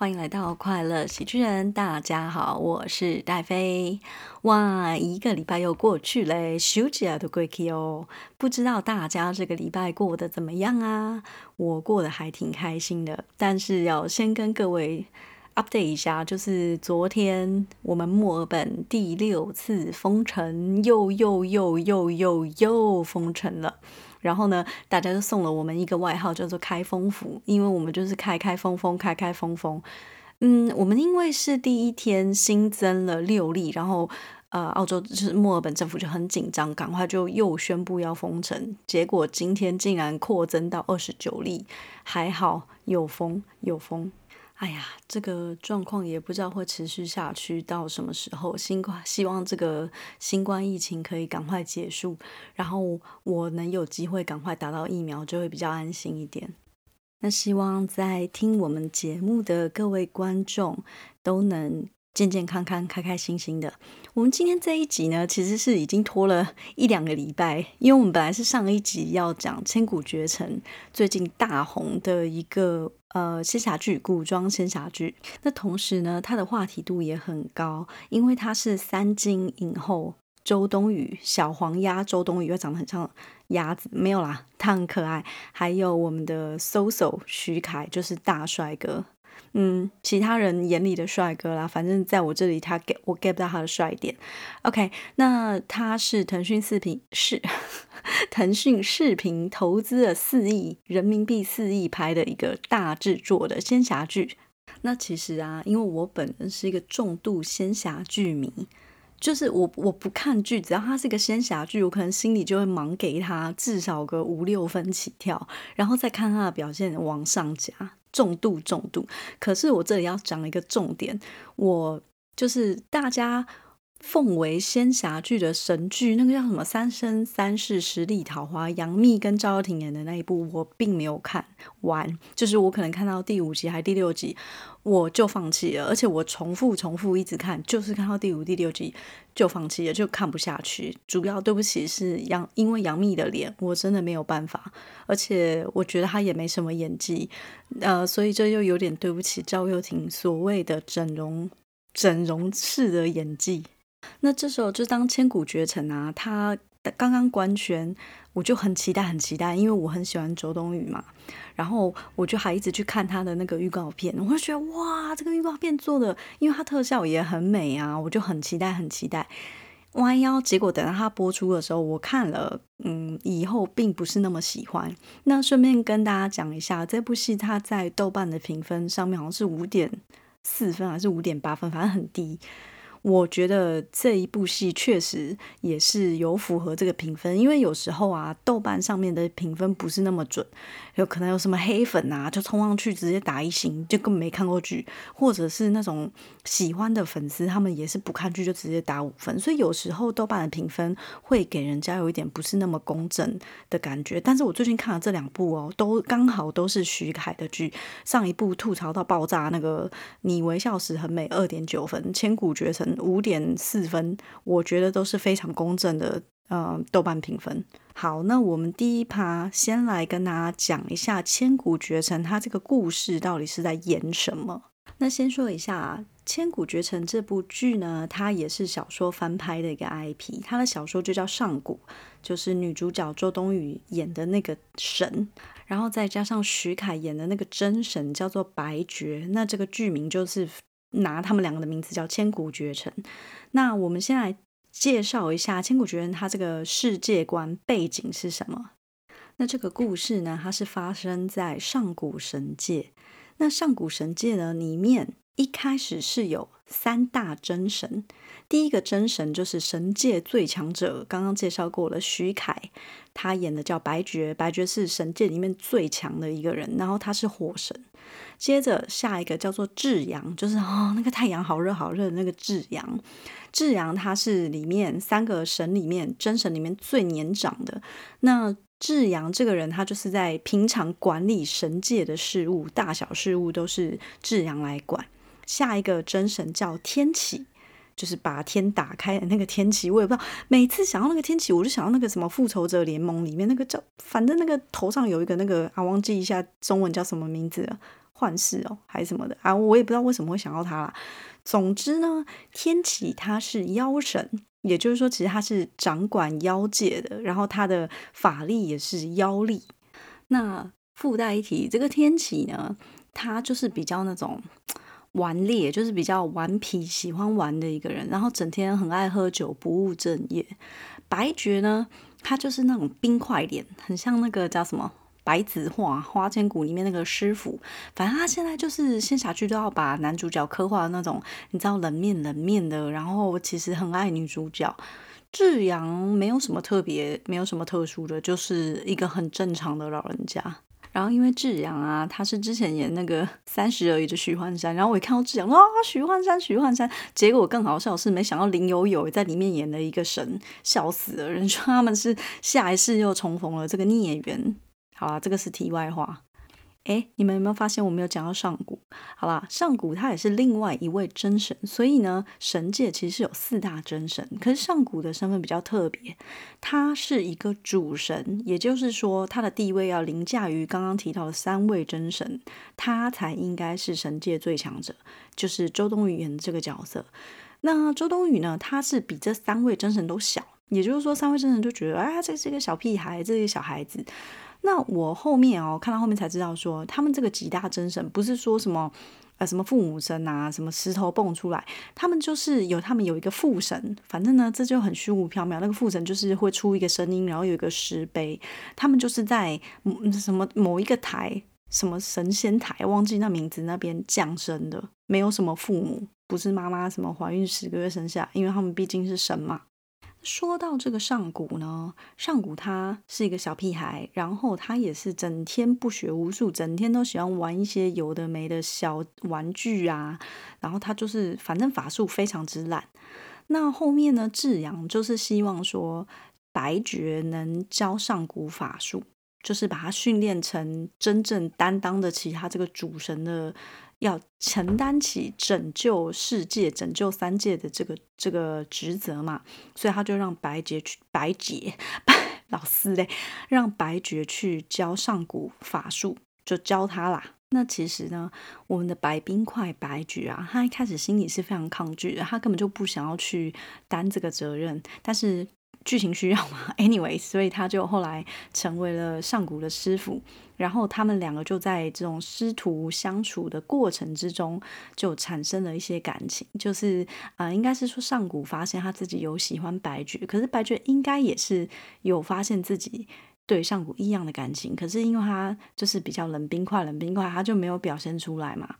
欢迎来到快乐喜剧人，大家好，我是戴飞。哇，一个礼拜又过去嘞，休假都过去哦。不知道大家这个礼拜过得怎么样啊？我过得还挺开心的，但是要先跟各位 update 一下，就是昨天我们墨尔本第六次封城，又又又又又又封城了。然后呢，大家就送了我们一个外号，叫做“开封府”，因为我们就是开开封封，开开封封。嗯，我们因为是第一天新增了六例，然后呃，澳洲就是墨尔本政府就很紧张，赶快就又宣布要封城。结果今天竟然扩增到二十九例，还好有封有封。哎呀，这个状况也不知道会持续下去到什么时候。新冠，希望这个新冠疫情可以赶快结束，然后我能有机会赶快打到疫苗，就会比较安心一点。那希望在听我们节目的各位观众都能。健健康康、开开心心的。我们今天这一集呢，其实是已经拖了一两个礼拜，因为我们本来是上一集要讲《千古绝尘》最近大红的一个呃仙侠剧，古装仙侠剧。那同时呢，它的话题度也很高，因为它是三金影后周冬雨，小黄鸭周冬雨又长得很像鸭子，没有啦，它很可爱。还有我们的 SoSo 徐凯，就是大帅哥。嗯，其他人眼里的帅哥啦，反正在我这里，他给我 get 不到他的帅点。OK，那他是腾讯视频是 腾讯视频投资了四亿人民币四亿拍的一个大制作的仙侠剧。那其实啊，因为我本人是一个重度仙侠剧迷，就是我我不看剧，只要它是一个仙侠剧，我可能心里就会盲给他至少个五六分起跳，然后再看他的表现往上加。重度重度，可是我这里要讲一个重点，我就是大家奉为仙侠剧的神剧，那个叫什么《三生三世十里桃花》，杨幂跟赵又廷演的那一部，我并没有看完，就是我可能看到第五集还第六集。我就放弃了，而且我重复重复一直看，就是看到第五、第六集就放弃了，就看不下去。主要对不起是杨，因为杨幂的脸，我真的没有办法，而且我觉得她也没什么演技，呃，所以这又有点对不起赵又廷所谓的整容整容式的演技。那这时候就当千古绝尘啊，他刚刚官宣。我就很期待，很期待，因为我很喜欢周冬雨嘛。然后我就还一直去看她的那个预告片，我就觉得哇，这个预告片做的，因为它特效也很美啊，我就很期待，很期待。弯腰，结果等到它播出的时候，我看了，嗯，以后并不是那么喜欢。那顺便跟大家讲一下，这部戏它在豆瓣的评分上面好像是五点四分还是五点八分，反正很低。我觉得这一部戏确实也是有符合这个评分，因为有时候啊，豆瓣上面的评分不是那么准，有可能有什么黑粉啊，就冲上去直接打一星，就根本没看过剧，或者是那种喜欢的粉丝，他们也是不看剧就直接打五分，所以有时候豆瓣的评分会给人家有一点不是那么公正的感觉。但是我最近看了这两部哦，都刚好都是徐凯的剧，上一部吐槽到爆炸那个你微笑时很美，二点九分，千古绝尘。五点四分，我觉得都是非常公正的，呃，豆瓣评分。好，那我们第一趴先来跟大家讲一下《千古绝尘》它这个故事到底是在演什么。那先说一下《千古绝尘》这部剧呢，它也是小说翻拍的一个 IP，它的小说就叫《上古》，就是女主角周冬雨演的那个神，然后再加上徐凯演的那个真神叫做白绝，那这个剧名就是。拿他们两个的名字叫《千古绝尘》。那我们先来介绍一下《千古绝尘》它这个世界观背景是什么？那这个故事呢，它是发生在上古神界。那上古神界呢，里面一开始是有三大真神。第一个真神就是神界最强者，刚刚介绍过了，徐凯，他演的叫白绝。白绝是神界里面最强的一个人，然后他是火神。接着下一个叫做智阳，就是哦，那个太阳好热好热的那个智阳。智阳他是里面三个神里面真神里面最年长的。那智阳这个人，他就是在平常管理神界的事物，大小事物都是智阳来管。下一个真神叫天启，就是把天打开的那个天启。我也不知道，每次想到那个天启，我就想到那个什么复仇者联盟里面那个叫，反正那个头上有一个那个啊，忘记一下中文叫什么名字了。幻视哦，还是什么的啊？我也不知道为什么会想到他啦。总之呢，天启他是妖神，也就是说，其实他是掌管妖界的，然后他的法力也是妖力。那附带一提，这个天启呢，他就是比较那种顽劣，就是比较顽皮，喜欢玩的一个人，然后整天很爱喝酒，不务正业。白绝呢，他就是那种冰块脸，很像那个叫什么？白子画花千骨里面那个师傅，反正他现在就是仙侠剧都要把男主角刻画的那种，你知道冷面冷面的，然后其实很爱女主角。志阳没有什么特别，没有什么特殊的，就是一个很正常的老人家。然后因为志阳啊，他是之前演那个 三十而已的许幻山，然后我一看到志阳，啊，许幻山，许幻山。结果更好笑是，没想到林有有在里面演了一个神，笑死了。人说他们是下一世又重逢了这个孽缘。好啊，这个是题外话。哎，你们有没有发现我没有讲到上古？好啦，上古他也是另外一位真神，所以呢，神界其实是有四大真神。可是上古的身份比较特别，他是一个主神，也就是说他的地位要凌驾于刚刚提到的三位真神，他才应该是神界最强者，就是周冬雨演的这个角色。那周冬雨呢，他是比这三位真神都小，也就是说三位真神就觉得，哎，这是一个小屁孩，这是一个小孩子。那我后面哦，看到后面才知道说，他们这个几大真神不是说什么呃什么父母神啊，什么石头蹦出来，他们就是有他们有一个父神，反正呢这就很虚无缥缈。那个父神就是会出一个声音，然后有一个石碑，他们就是在什么某一个台，什么神仙台，忘记那名字那边降生的，没有什么父母，不是妈妈什么怀孕十个月生下，因为他们毕竟是神嘛。说到这个上古呢，上古他是一个小屁孩，然后他也是整天不学无术，整天都喜欢玩一些有的没的小玩具啊，然后他就是反正法术非常之烂。那后面呢，智阳就是希望说白绝能教上古法术，就是把他训练成真正担当得起他这个主神的。要承担起拯救世界、拯救三界的这个这个职责嘛，所以他就让白洁去白洁老师嘞，让白绝去教上古法术，就教他啦。那其实呢，我们的白冰块白绝啊，他一开始心里是非常抗拒的，他根本就不想要去担这个责任，但是。剧情需要嘛？Anyway，所以他就后来成为了上古的师傅，然后他们两个就在这种师徒相处的过程之中，就产生了一些感情。就是啊，应该是说上古发现他自己有喜欢白绝，可是白绝应该也是有发现自己对上古异样的感情，可是因为他就是比较冷冰块，冷冰块，他就没有表现出来嘛。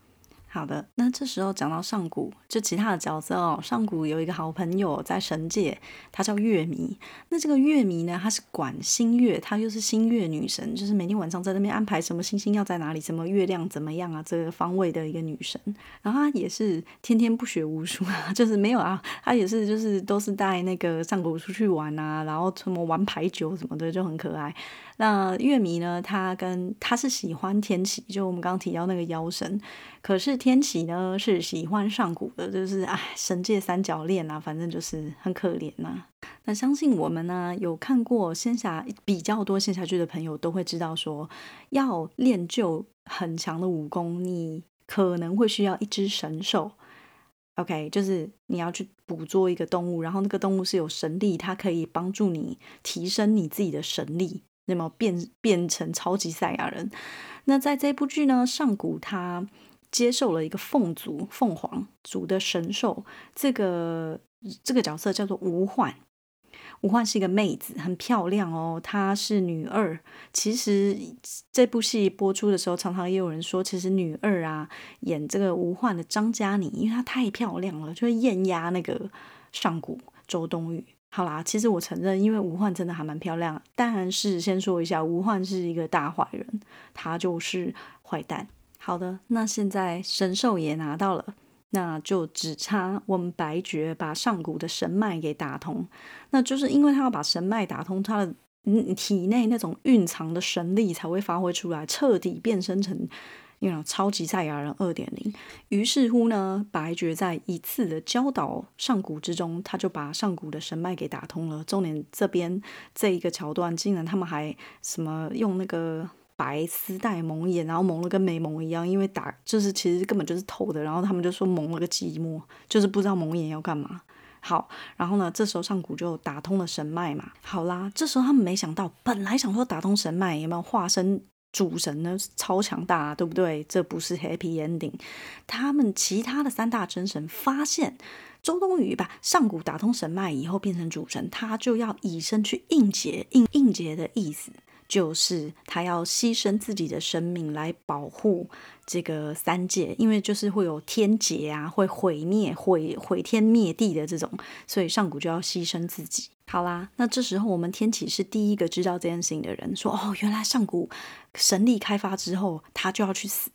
好的，那这时候讲到上古，就其他的角色哦。上古有一个好朋友在神界，她叫月迷。那这个月迷呢，她是管星月，她又是星月女神，就是每天晚上在那边安排什么星星要在哪里，什么月亮怎么样啊，这个方位的一个女神。然后她也是天天不学无术啊，就是没有啊，她也是就是都是带那个上古出去玩啊，然后什么玩牌九什么的，就很可爱。那月迷呢？他跟他是喜欢天启，就我们刚刚提到那个妖神。可是天启呢是喜欢上古的，就是哎，神界三角恋啊，反正就是很可怜呐。那相信我们呢有看过仙侠比较多仙侠剧的朋友都会知道，说要练就很强的武功，你可能会需要一只神兽。OK，就是你要去捕捉一个动物，然后那个动物是有神力，它可以帮助你提升你自己的神力。那么变变成超级赛亚人？那在这部剧呢，上古他接受了一个凤族凤凰族的神兽，这个这个角色叫做吴焕。吴焕是一个妹子，很漂亮哦，她是女二。其实这部戏播出的时候，常常也有人说，其实女二啊演这个吴焕的张嘉倪，因为她太漂亮了，就会艳压那个上古周冬雨。好啦，其实我承认，因为吴焕真的还蛮漂亮。但是先说一下，吴焕是一个大坏人，他就是坏蛋。好的，那现在神兽也拿到了，那就只差我们白绝把上古的神脉给打通。那就是因为他要把神脉打通，他的体内那种蕴藏的神力才会发挥出来，彻底变身成。因为超级赛亚人二点零，于是乎呢，白绝在一次的教导上古之中，他就把上古的神脉给打通了。重点这边这一个桥段，竟然他们还什么用那个白丝带蒙眼，然后蒙了跟没蒙一样，因为打就是其实根本就是透的，然后他们就说蒙了个寂寞，就是不知道蒙眼要干嘛。好，然后呢，这时候上古就打通了神脉嘛。好啦，这时候他们没想到，本来想说打通神脉有没有化身主神呢？超强大，对不对？这不是 happy ending。他们其他的三大真神发现。周冬雨把上古打通神脉以后变成主神，他就要以身去应劫。应应劫的意思就是他要牺牲自己的生命来保护这个三界，因为就是会有天劫啊，会毁灭、毁毁天灭地的这种，所以上古就要牺牲自己。好啦，那这时候我们天启是第一个知道这件事情的人，说哦，原来上古神力开发之后，他就要去死。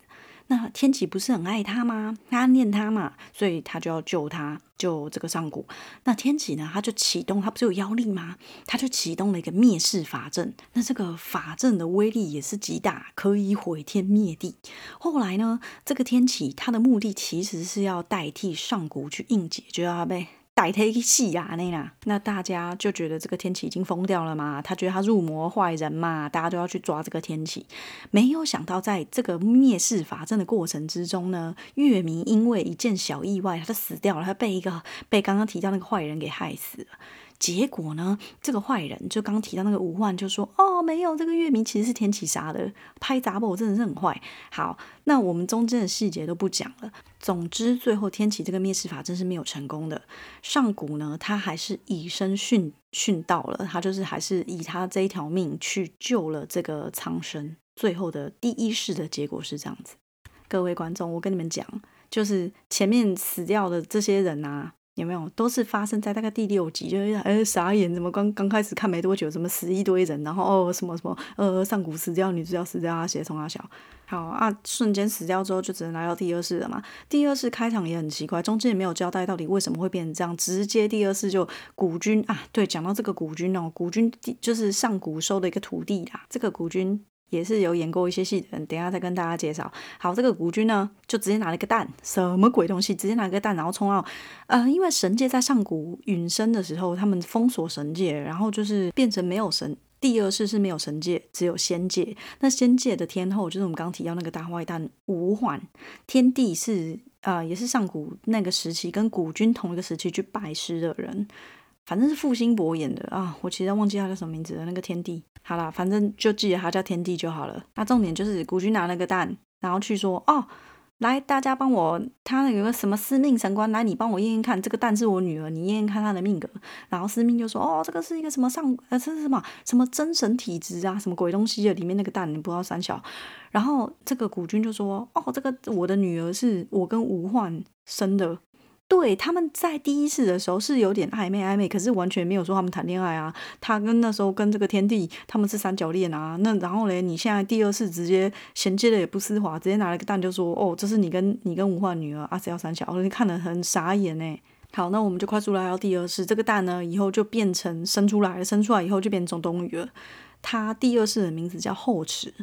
那天启不是很爱他吗？他念他嘛，所以他就要救他，救这个上古。那天启呢，他就启动，他不是有妖力吗？他就启动了一个灭世法阵。那这个法阵的威力也是极大，可以毁天灭地。后来呢，这个天启他的目的其实是要代替上古去应劫，就要被。逮他去戏呀，那啦，那大家就觉得这个天启已经疯掉了嘛？他觉得他入魔坏人嘛？大家都要去抓这个天启。没有想到，在这个灭世法阵的过程之中呢，月明因为一件小意外，他就死掉了。他被一个被刚刚提到那个坏人给害死了。结果呢？这个坏人就刚提到那个吴焕，就说：“哦，没有，这个月明其实是天启杀的，拍杂报真的是很坏。”好，那我们中间的细节都不讲了。总之，最后天启这个灭世法真是没有成功的。上古呢，他还是以身殉殉道了，他就是还是以他这一条命去救了这个苍生。最后的第一世的结果是这样子。各位观众，我跟你们讲，就是前面死掉的这些人啊。有没有都是发生在大概第六集？就是哎傻眼，怎么刚刚开始看没多久，怎么死一堆人？然后哦什么什么呃上古死掉，女主角死掉，啊血从啊小好啊，瞬间死掉之后就只能来到第二世了嘛。第二世开场也很奇怪，中间也没有交代到底为什么会变成这样，直接第二世就古君啊，对，讲到这个古君哦，古君就是上古收的一个徒弟啦，这个古君。也是有演过一些戏的人，等下再跟大家介绍。好，这个古君呢，就直接拿了一个蛋，什么鬼东西？直接拿个蛋，然后冲到，呃，因为神界在上古陨生的时候，他们封锁神界，然后就是变成没有神。第二世是没有神界，只有仙界。那仙界的天后就是我们刚提到那个大坏蛋吴焕，天帝是啊，也是上古那个时期跟古君同一个时期去拜师的人。反正是傅辛博演的啊，我其实忘记他叫什么名字了。那个天帝，好了，反正就记得他叫天帝就好了。那重点就是古君拿那个蛋，然后去说哦，来大家帮我，他有个什么司命神官，来你帮我验验看，这个蛋是我女儿，你验验看她的命格。然后司命就说哦，这个是一个什么上呃这是什么什么真神体质啊，什么鬼东西的，里面那个蛋你不知道三小。然后这个古君就说哦，这个我的女儿是我跟吴焕生的。对，他们在第一次的时候是有点暧昧暧昧，可是完全没有说他们谈恋爱啊。他跟那时候跟这个天地他们是三角恋啊。那然后嘞，你现在第二次直接衔接的也不丝滑，直接拿了个蛋就说哦，这是你跟你跟吴焕女儿阿斯要三小，你看得很傻眼呢。好，那我们就快速来到第二世，这个蛋呢以后就变成生出来了，生出来以后就变成冬雨了。他第二世的名字叫后池，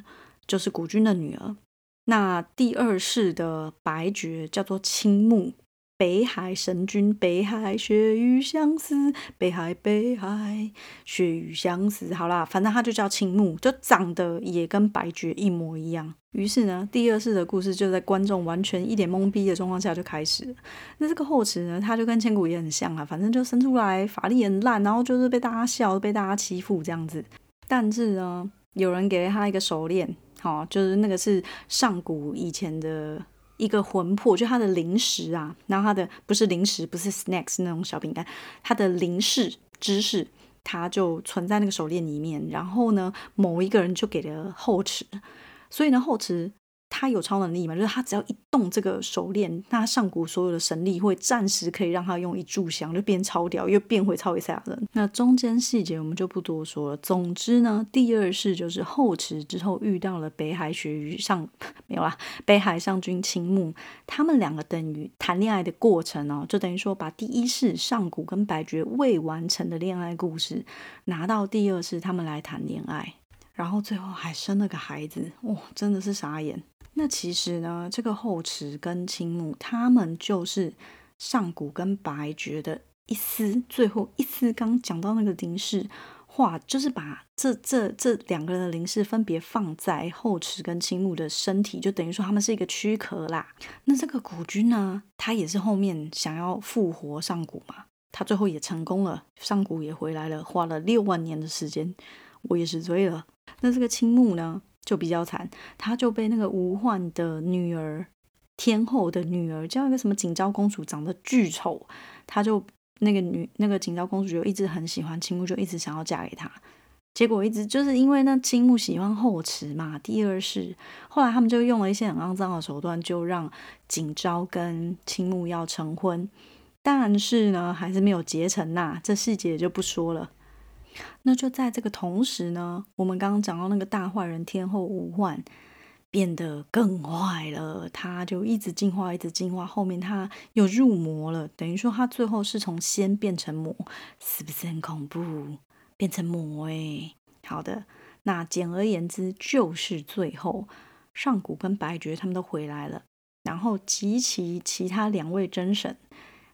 就是古君的女儿。那第二世的白绝叫做青木。北海神君，北海血雨相思，北海北海血雨相思。好啦，反正他就叫青木，就长得也跟白绝一模一样。于是呢，第二世的故事就在观众完全一脸懵逼的状况下就开始。那这个后池呢，他就跟千古也很像啊，反正就生出来法力很烂，然后就是被大家笑，被大家欺负这样子。但是呢，有人给了他一个手链，好，就是那个是上古以前的。一个魂魄，就他的零食啊，然后他的不是零食，不是 snacks 那种小饼干，他的零食、芝士，他就存在那个手链里面。然后呢，某一个人就给了后池，所以呢，后池。他有超能力嘛？就是他只要一动这个手链，那上古所有的神力会暂时可以让他用一炷香就变超屌，又变回超维赛亚人。那中间细节我们就不多说了。总之呢，第二世就是后池之后遇到了北海鳕鱼上 没有啦，北海上君青木，他们两个等于谈恋爱的过程哦，就等于说把第一世上古跟白绝未完成的恋爱故事拿到第二世他们来谈恋爱，然后最后还生了个孩子，哇，真的是傻眼。那其实呢，这个后池跟青木，他们就是上古跟白绝的一丝，最后一丝刚讲到那个灵氏画，就是把这这这两个人的灵视分别放在后池跟青木的身体，就等于说他们是一个躯壳啦。那这个古君呢，他也是后面想要复活上古嘛，他最后也成功了，上古也回来了，花了六万年的时间，我也是醉了。那这个青木呢，就比较惨，他就被那个吴焕的女儿。天后的女儿叫一个什么景昭公主，长得巨丑，她就那个女那个景昭公主就一直很喜欢青木，就一直想要嫁给他。结果一直就是因为那青木喜欢后池嘛，第二世，后来他们就用了一些很肮脏的手段，就让景昭跟青木要成婚，但是呢还是没有结成呐，这细节就不说了。那就在这个同时呢，我们刚刚讲到那个大坏人天后无患。变得更坏了，他就一直进化，一直进化。后面他又入魔了，等于说他最后是从仙变成魔，是不是很恐怖？变成魔哎，好的，那简而言之就是最后上古跟白绝他们都回来了，然后集齐其他两位真神，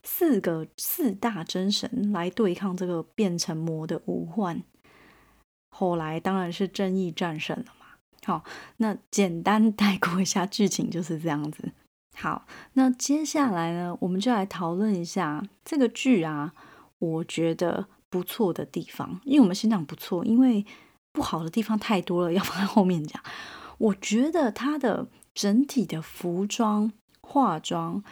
四个四大真神来对抗这个变成魔的无患。后来当然是正义战胜了嘛。好，那简单 带过一下剧情就是这样子。好，那接下来呢，我们就来讨论一下这个剧啊，我觉得不错的地方。因为我们先讲不错，因为不好的地方太多了，要放在后面讲。我觉得它的整体的服装、化妆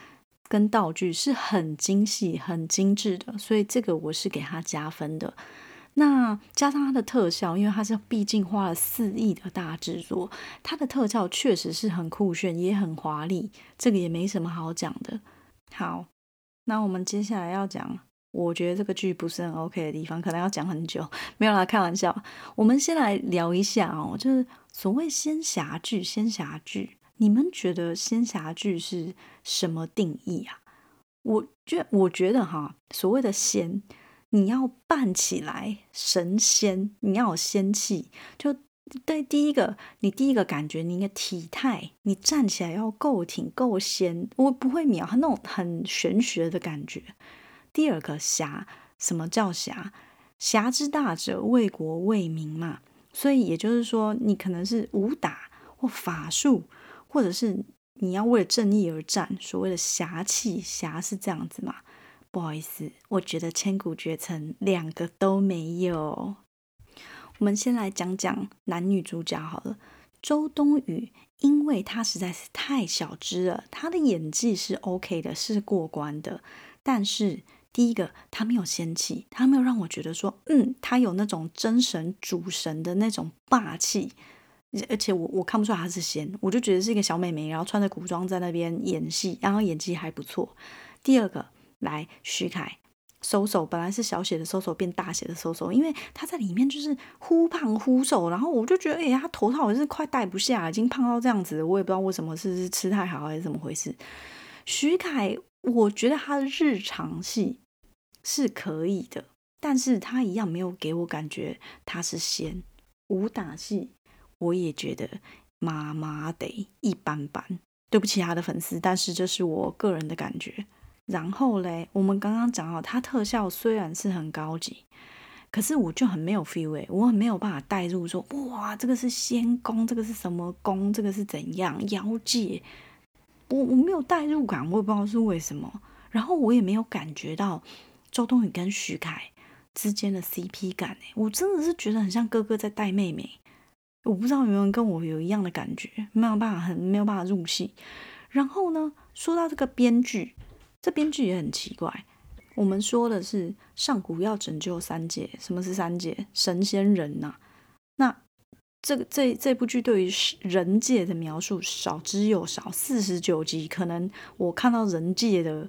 跟道具是很精细、很精致的，所以这个我是给他加分的。那加上它的特效，因为它是毕竟花了四亿的大制作，它的特效确实是很酷炫，也很华丽，这个也没什么好讲的。好，那我们接下来要讲，我觉得这个剧不是很 OK 的地方，可能要讲很久，没有啦，开玩笑。我们先来聊一下哦，就是所谓仙侠剧，仙侠剧，你们觉得仙侠剧是什么定义啊？我觉我觉得哈，所谓的仙。你要扮起来神仙，你要有仙气。就对第一个，你第一个感觉，你的体态，你站起来要够挺够仙，我不会秒那种很玄学的感觉。第二个侠，什么叫侠？侠之大者，为国为民嘛。所以也就是说，你可能是武打或法术，或者是你要为了正义而战，所谓的侠气，侠是这样子嘛。不好意思，我觉得千古绝尘两个都没有。我们先来讲讲男女主角好了。周冬雨，因为她实在是太小只了，她的演技是 OK 的，是过关的。但是第一个，她没有仙气，她没有让我觉得说，嗯，她有那种真神主神的那种霸气。而且我我看不出来她是仙，我就觉得是一个小美眉，然后穿着古装在那边演戏，然后演技还不错。第二个。来，徐凯，搜搜本来是小写的搜搜变大写的搜搜，因为他在里面就是忽胖忽瘦，然后我就觉得，哎，他头套是快戴不下，已经胖到这样子，我也不知道为什么是吃太好还是怎么回事。徐凯，我觉得他的日常戏是可以的，但是他一样没有给我感觉他是仙。武打戏我也觉得麻麻得一般般，对不起他的粉丝，但是这是我个人的感觉。然后嘞，我们刚刚讲到，它特效虽然是很高级，可是我就很没有 feel 哎，我很没有办法带入，说哇，这个是仙宫，这个是什么宫，这个是怎样妖界，我我没有代入感，我也不知道是为什么。然后我也没有感觉到周冬雨跟徐凯之间的 CP 感哎，我真的是觉得很像哥哥在带妹妹，我不知道有没有人跟我有一样的感觉，没有办法，很没有办法入戏。然后呢，说到这个编剧。这编剧也很奇怪。我们说的是上古要拯救三界，什么是三界？神仙人呐。那这个这这部剧对于人界的描述少之又少，四十九集，可能我看到人界的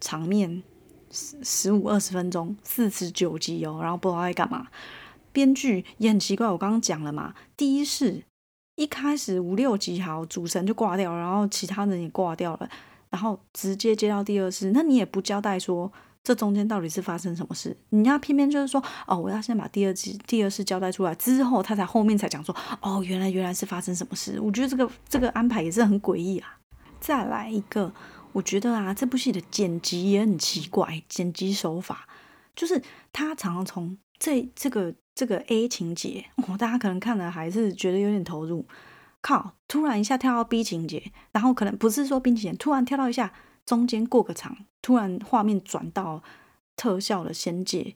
场面十十五二十分钟，四十九集哦，然后不知道在干嘛。编剧也很奇怪，我刚刚讲了嘛，第一是一开始五六集好，主神就挂掉，然后其他人也挂掉了。然后直接接到第二世，那你也不交代说这中间到底是发生什么事？你要偏偏就是说，哦，我要先把第二集、第二世交代出来之后，他才后面才讲说，哦，原来原来是发生什么事？我觉得这个这个安排也是很诡异啊。再来一个，我觉得啊，这部戏的剪辑也很奇怪，剪辑手法就是他常常从这这个这个 A 情节，哦，大家可能看了还是觉得有点投入。靠！突然一下跳到 B 情节，然后可能不是说 B 情节，突然跳到一下中间过个场，突然画面转到特效的仙界，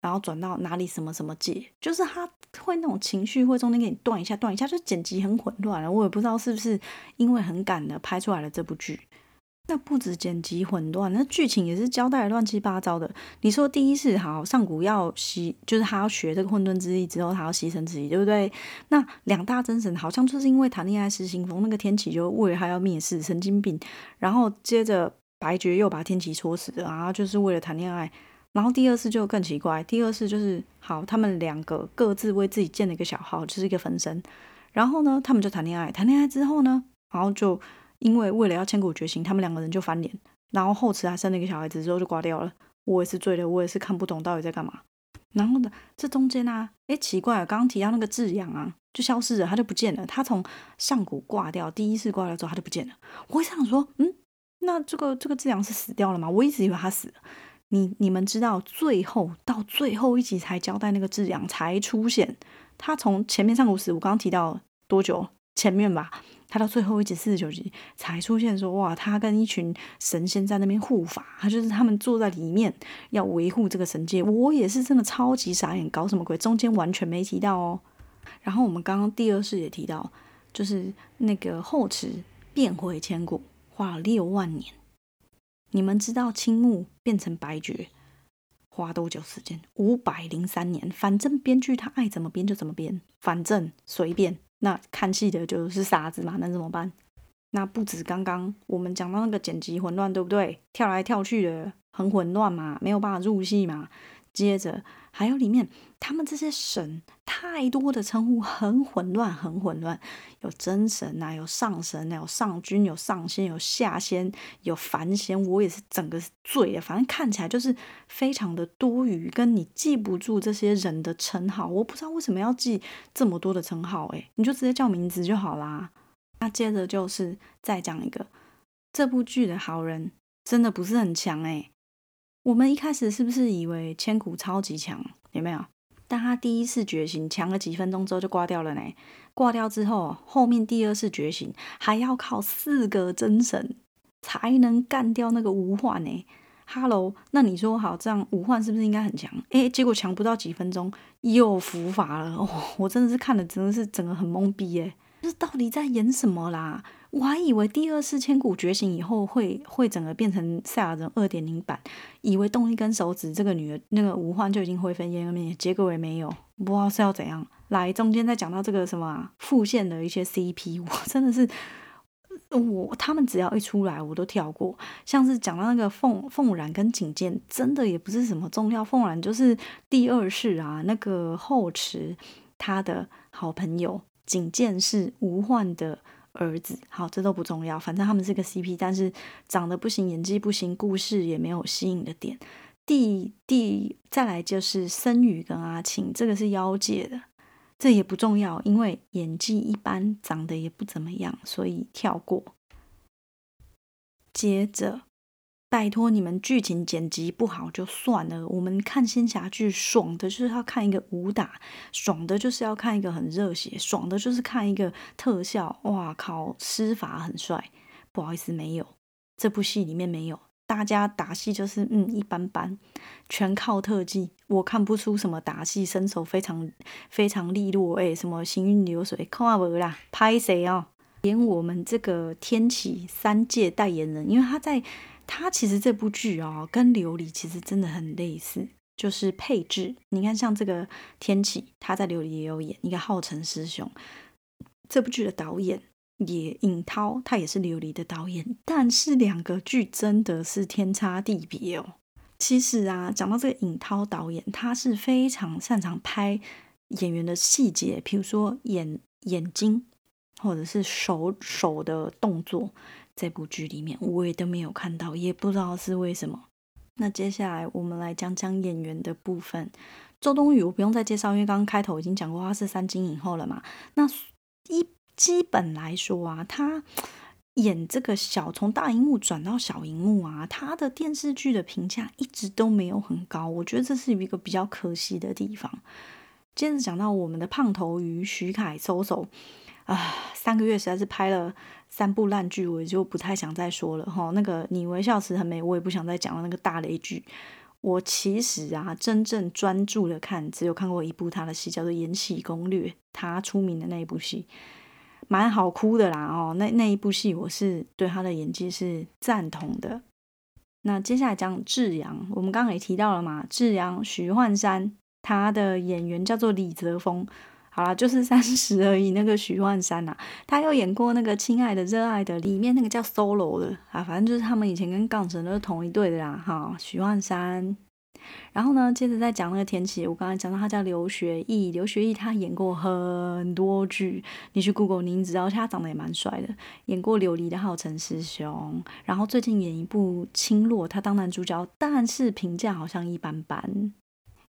然后转到哪里什么什么界，就是他会那种情绪会中间给你断一下断一下，就剪辑很混乱我也不知道是不是因为很赶的拍出来了这部剧。那不止剪辑混乱，那剧情也是交代乱七八糟的。你说第一次好上古要牺，就是他要学这个混沌之力之后，他要牺牲自己，对不对？那两大真神好像就是因为谈恋爱失心疯，那个天启就为了他要灭世，神经病。然后接着白绝又把天启戳死了，然后就是为了谈恋爱。然后第二次就更奇怪，第二次就是好，他们两个各自为自己建了一个小号，就是一个分身。然后呢，他们就谈恋爱，谈恋爱之后呢，然后就。因为为了要千古觉醒，他们两个人就翻脸，然后后池还生了一个小孩子之后就挂掉了。我也是醉了，我也是看不懂到底在干嘛。然后呢，这中间啊，哎，奇怪，刚刚提到那个智阳啊，就消失了，他就不见了。他从上古挂掉，第一次挂掉之后他就不见了。我想说，嗯，那这个这个智阳是死掉了吗？我一直以为他死了。你你们知道，最后到最后一集才交代那个智阳才出现。他从前面上古死，我刚刚提到多久？前面吧。他到最后一集四十九集才出现，说哇，他跟一群神仙在那边护法，他就是他们坐在里面要维护这个神界。我也是真的超级傻眼，搞什么鬼？中间完全没提到哦。然后我们刚刚第二世也提到，就是那个后池变回千古花了六万年。你们知道青木变成白绝花多久时间？五百零三年。反正编剧他爱怎么编就怎么编，反正随便。那看戏的就是傻子嘛，能怎么办？那不止刚刚我们讲到那个剪辑混乱，对不对？跳来跳去的很混乱嘛，没有办法入戏嘛。接着还有里面他们这些神太多的称呼，很混乱，很混乱。有真神呐，有上神，有上君，有上仙，有下仙，有凡仙。我也是整个醉了，反正看起来就是非常的多余，跟你记不住这些人的称号。我不知道为什么要记这么多的称号，诶，你就直接叫名字就好啦。那接着就是再讲一个，这部剧的好人真的不是很强，诶。我们一开始是不是以为千古超级强？有没有？但他第一次觉醒，强了几分钟之后就挂掉了呢？挂掉之后，后面第二次觉醒还要靠四个真神才能干掉那个无患呢？Hello，那你说好，这样无患是不是应该很强？诶，结果强不到几分钟又伏法了。哦，我真的是看的真的是整个很懵逼诶，这到底在演什么啦？我还以为第二次千古觉醒以后会会整个变成赛亚人二点零版，以为动一根手指，这个女的那个无患就已经灰飞烟灭，结果也没有，不知道是要怎样。来中间再讲到这个什么复线的一些 CP，我真的是我他们只要一出来我都跳过，像是讲到那个凤凤然跟景剑，真的也不是什么重要，凤然就是第二世啊，那个后池他的好朋友，景剑是吴患的。儿子，好，这都不重要，反正他们是个 CP，但是长得不行，演技不行，故事也没有吸引的点。第第再来就是森宇跟阿庆，这个是妖界的，这也不重要，因为演技一般，长得也不怎么样，所以跳过。接着。拜托你们，剧情剪辑不好就算了。我们看仙侠剧，爽的就是要看一个武打，爽的就是要看一个很热血，爽的就是看一个特效。哇靠，施法很帅。不好意思，没有这部戏里面没有。大家打戏就是嗯一般般，全靠特技。我看不出什么打戏身手非常非常利落。哎，什么行云流水，看不啦？拍谁啊？连我们这个天启三界代言人，因为他在。他其实这部剧啊，跟琉璃其实真的很类似，就是配置。你看，像这个天启，他在琉璃也有演一个浩辰师兄。这部剧的导演也尹涛，他也是琉璃的导演，但是两个剧真的是天差地别哦。其实啊，讲到这个尹涛导演，他是非常擅长拍演员的细节，譬如说眼眼睛，或者是手手的动作。这部剧里面我也都没有看到，也不知道是为什么。那接下来我们来讲讲演员的部分。周冬雨我不用再介绍，因为刚刚开头已经讲过她是三金影后了嘛。那一基本来说啊，她演这个小从大荧幕转到小荧幕啊，他的电视剧的评价一直都没有很高，我觉得这是一个比较可惜的地方。接着讲到我们的胖头鱼徐凯搜搜啊，三个月实在是拍了三部烂剧，我就不太想再说了哈。那个你微笑时很美，我也不想再讲了。那个大雷剧，我其实啊，真正专注的看，只有看过一部他的戏，叫做《延禧攻略》，他出名的那一部戏。蛮好哭的啦哦，那那一部戏我是对他的演技是赞同的。那接下来讲志阳，我们刚刚也提到了嘛，志阳徐焕山，他的演员叫做李泽峰。好啦，就是三十而已。那个徐焕山呐，他又演过那个《亲爱的热爱的》里面那个叫 Solo 的啊，反正就是他们以前跟杠神都是同一队的啦。哈，徐焕山。然后呢，接着再讲那个天启，我刚才讲到他叫刘学义，刘学义他演过很多剧，你去 Google 您知道，他长得也蛮帅的，演过《琉璃的浩辰师兄》，然后最近演一部《青落》，他当男主角，但是评价好像一般般。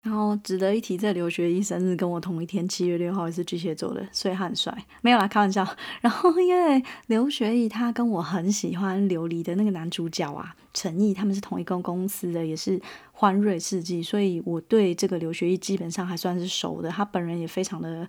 然后值得一提，这刘学义生日跟我同一天，七月六号也是巨蟹座的，所以他很帅。没有啦，开玩笑。然后因为刘学义他跟我很喜欢琉璃的那个男主角啊，陈毅，他们是同一个公司的，也是欢瑞世纪，所以我对这个刘学义基本上还算是熟的。他本人也非常的。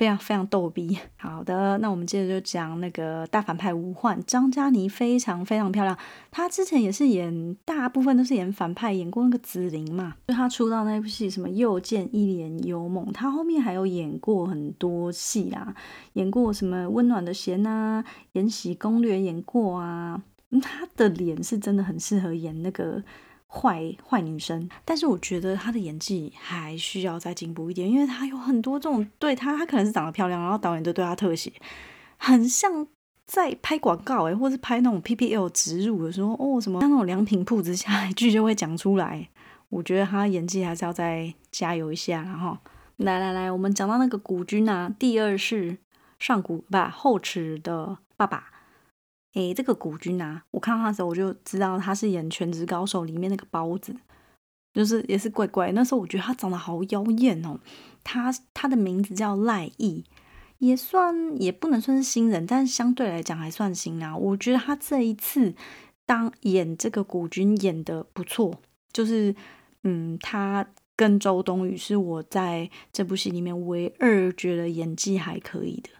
非常非常逗逼。好的，那我们接着就讲那个大反派吴焕，张嘉倪非常非常漂亮。她之前也是演，大部分都是演反派，演过那个紫菱嘛。就她出道那部戏，什么又见一帘幽梦，她后面还有演过很多戏啦，演过什么温暖的弦啊，延禧攻略演过啊。她的脸是真的很适合演那个。坏坏女生，但是我觉得她的演技还需要再进步一点，因为她有很多这种对她，她可能是长得漂亮，然后导演都对她特写，很像在拍广告诶，或是拍那种 PPL 植入的时候，哦什么像那种良品铺子下一句 就会讲出来。我觉得她演技还是要再加油一下，然后来来来，我们讲到那个古君啊，第二世上古不后池的爸爸。诶，这个古君啊，我看到他的时候，我就知道他是演《全职高手》里面那个包子，就是也是怪怪。那时候我觉得他长得好妖艳哦。他他的名字叫赖艺，也算也不能算是新人，但是相对来讲还算新啊。我觉得他这一次当演这个古君演的不错，就是嗯，他跟周冬雨是我在这部戏里面唯二觉得演技还可以的。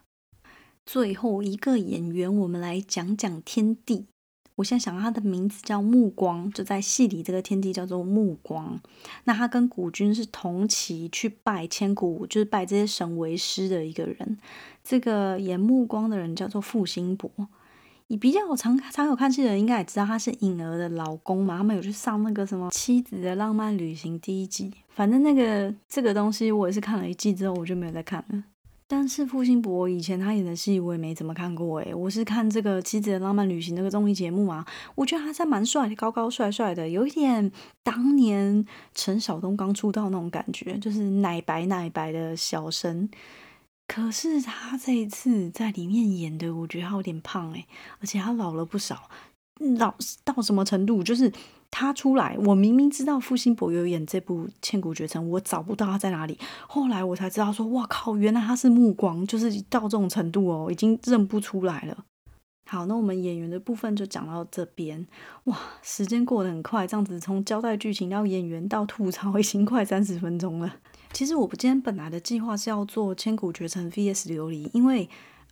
最后一个演员，我们来讲讲天帝。我现在想他的名字叫目光，就在戏里这个天帝叫做目光。那他跟古君是同期去拜千古，就是拜这些神为师的一个人。这个演目光的人叫做傅辛博。你比较常常有看戏的人应该也知道他是颖儿的老公嘛，他们有去上那个什么《妻子的浪漫旅行》第一集。反正那个这个东西，我也是看了一季之后，我就没有再看了。但是傅辛博以前他演的戏我也没怎么看过诶，我是看这个《妻子的浪漫旅行》这个综艺节目啊，我觉得他在蛮帅的，高高帅帅的，有一点当年陈晓东刚出道那种感觉，就是奶白奶白的小生。可是他这一次在里面演的，我觉得他有点胖诶，而且他老了不少，老到什么程度？就是。他出来，我明明知道傅辛博有演这部《千古绝尘》，我找不到他在哪里。后来我才知道，说哇靠，原来他是目光，就是到这种程度哦，已经认不出来了。好，那我们演员的部分就讲到这边。哇，时间过得很快，这样子从交代剧情到演员到吐槽，已经快三十分钟了。其实我今天本来的计划是要做《千古绝尘》VS 琉璃，因为。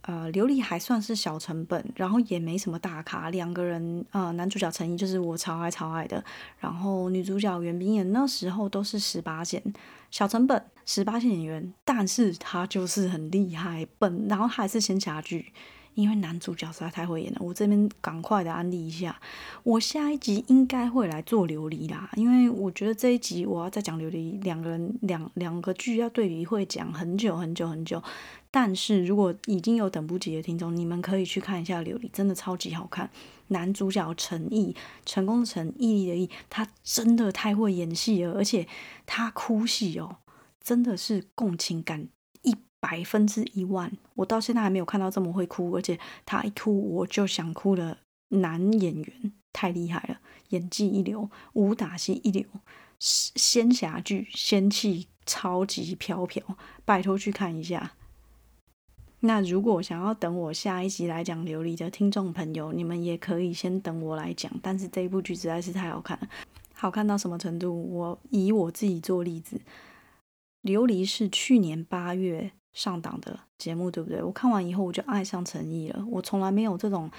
呃，琉璃还算是小成本，然后也没什么大咖，两个人，呃，男主角陈毅就是我超爱超爱的，然后女主角袁冰妍那时候都是十八线，小成本十八线演员，但是他就是很厉害，本然后还是仙侠剧。因为男主角实在太会演了，我这边赶快的安利一下，我下一集应该会来做琉璃啦，因为我觉得这一集我要再讲琉璃，两个人两两个剧要对比会讲很久很久很久，但是如果已经有等不及的听众，你们可以去看一下琉璃，真的超级好看，男主角陈毅，成功的成，毅力的毅，他真的太会演戏了，而且他哭戏哦，真的是共情感一。百分之一万，我到现在还没有看到这么会哭，而且他一哭我就想哭的男演员，太厉害了，演技一流，武打戏一流，仙侠剧仙气超级飘飘，拜托去看一下。那如果想要等我下一集来讲琉璃的听众朋友，你们也可以先等我来讲。但是这一部剧实在是太好看了，好看到什么程度？我以我自己做例子，琉璃是去年八月上档的节目，对不对？我看完以后我就爱上陈毅了。我从来没有这种。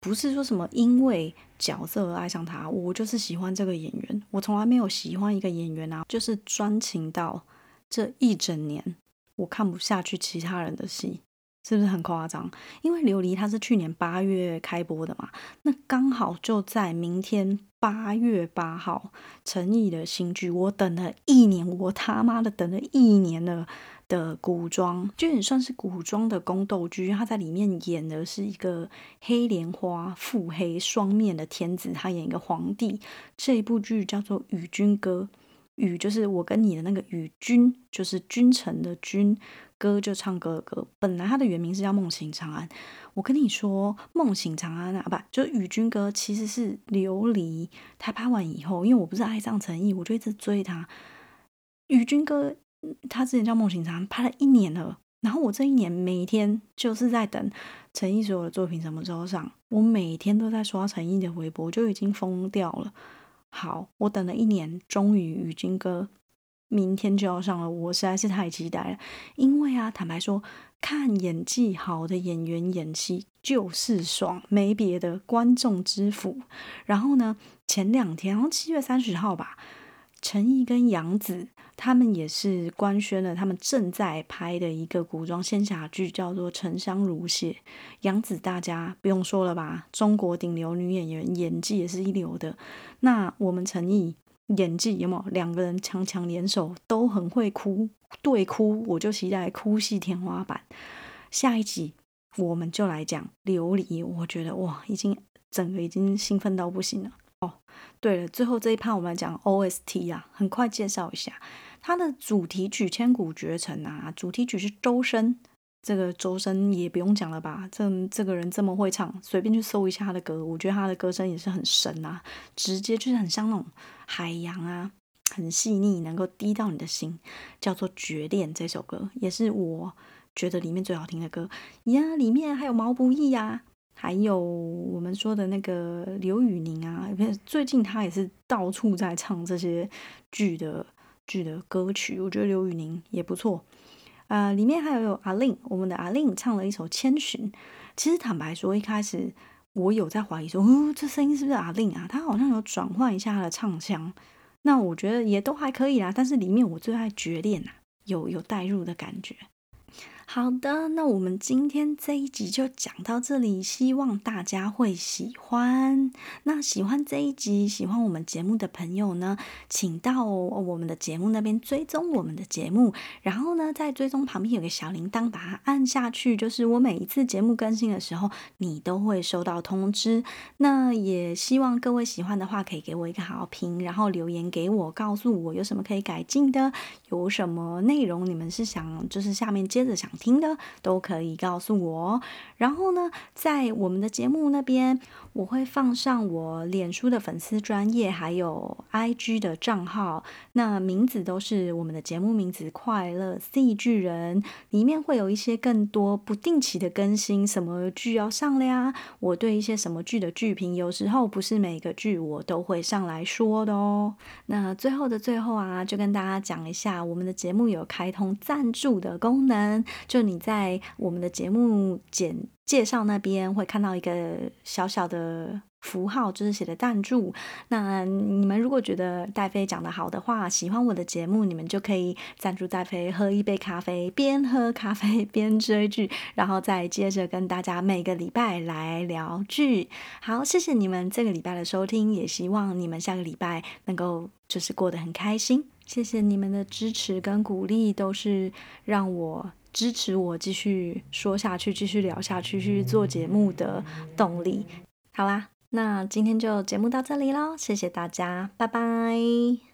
不是说什么因为角色而爱上他，我就是喜欢这个演员。我从来没有喜欢一个演员啊，就是专情到这一整年，我看不下去其他人的戏，是不是很夸张？因为《琉璃》它是去年八月开播的嘛，那刚好就在明天八月八号，陈毅的新剧，我等了一年，我他妈的等了一年了。的古装，就也算是古装的宫斗剧。他在里面演的是一个黑莲花腹黑双面的天子，他演一个皇帝。这一部剧叫做《与君歌》，与就是我跟你的那个与君，就是君臣的君，歌就唱歌的歌。本来它的原名是叫《梦醒长安》。我跟你说，《梦醒长安》啊，不就《与君歌》其实是琉璃。他拍完以后，因为我不是爱上陈毅，我就一直追他，《与君歌》。他之前叫《梦醒长安》，拍了一年了。然后我这一年每天就是在等陈毅所有的作品什么时候上。我每天都在刷陈毅的微博，就已经疯掉了。好，我等了一年，终于《与君歌》明天就要上了，我实在是太期待了。因为啊，坦白说，看演技好的演员演戏就是爽，没别的，观众之福。然后呢，前两天，好像七月三十号吧，陈毅跟杨紫。他们也是官宣了，他们正在拍的一个古装仙侠剧，叫做《沉香如屑》。杨紫大家不用说了吧，中国顶流女演员，演技也是一流的。那我们陈毅演技有没有？两个人强强联手，都很会哭，对哭，我就期待哭戏天花板。下一集我们就来讲琉璃，我觉得哇，已经整个已经兴奋到不行了。哦，对了，最后这一趴我们来讲 OST 啊，很快介绍一下它的主题曲《千古绝尘》啊，主题曲是周深，这个周深也不用讲了吧？这这个人这么会唱，随便去搜一下他的歌，我觉得他的歌声也是很神啊，直接就是很像那种海洋啊，很细腻，能够滴到你的心，叫做《绝恋》这首歌，也是我觉得里面最好听的歌呀。里面还有毛不易呀。还有我们说的那个刘宇宁啊，最近他也是到处在唱这些剧的剧的歌曲，我觉得刘宇宁也不错。呃，里面还有有阿令，我们的阿令唱了一首《千寻》。其实坦白说，一开始我有在怀疑说，哦，这声音是不是阿令啊？他好像有转换一下他的唱腔，那我觉得也都还可以啦。但是里面我最爱《绝恋》呐，有有带入的感觉。好的，那我们今天这一集就讲到这里，希望大家会喜欢。那喜欢这一集、喜欢我们节目的朋友呢，请到我们的节目那边追踪我们的节目，然后呢，在追踪旁边有个小铃铛，把它按下去，就是我每一次节目更新的时候，你都会收到通知。那也希望各位喜欢的话，可以给我一个好评，然后留言给我，告诉我有什么可以改进的，有什么内容你们是想，就是下面接着想。听的都可以告诉我，然后呢，在我们的节目那边，我会放上我脸书的粉丝专业，还有 IG 的账号，那名字都是我们的节目名字“快乐 C 巨人”，里面会有一些更多不定期的更新，什么剧要上了呀？我对一些什么剧的剧评，有时候不是每个剧我都会上来说的哦。那最后的最后啊，就跟大家讲一下，我们的节目有开通赞助的功能。就你在我们的节目简介绍那边会看到一个小小的符号，就是写的赞助。那你们如果觉得戴飞讲的好的话，喜欢我的节目，你们就可以赞助戴飞喝一杯咖啡，边喝咖啡边追剧，然后再接着跟大家每个礼拜来聊剧。好，谢谢你们这个礼拜的收听，也希望你们下个礼拜能够就是过得很开心。谢谢你们的支持跟鼓励，都是让我。支持我继续说下去，继续聊下去，去做节目的动力。好啦，那今天就节目到这里喽，谢谢大家，拜拜。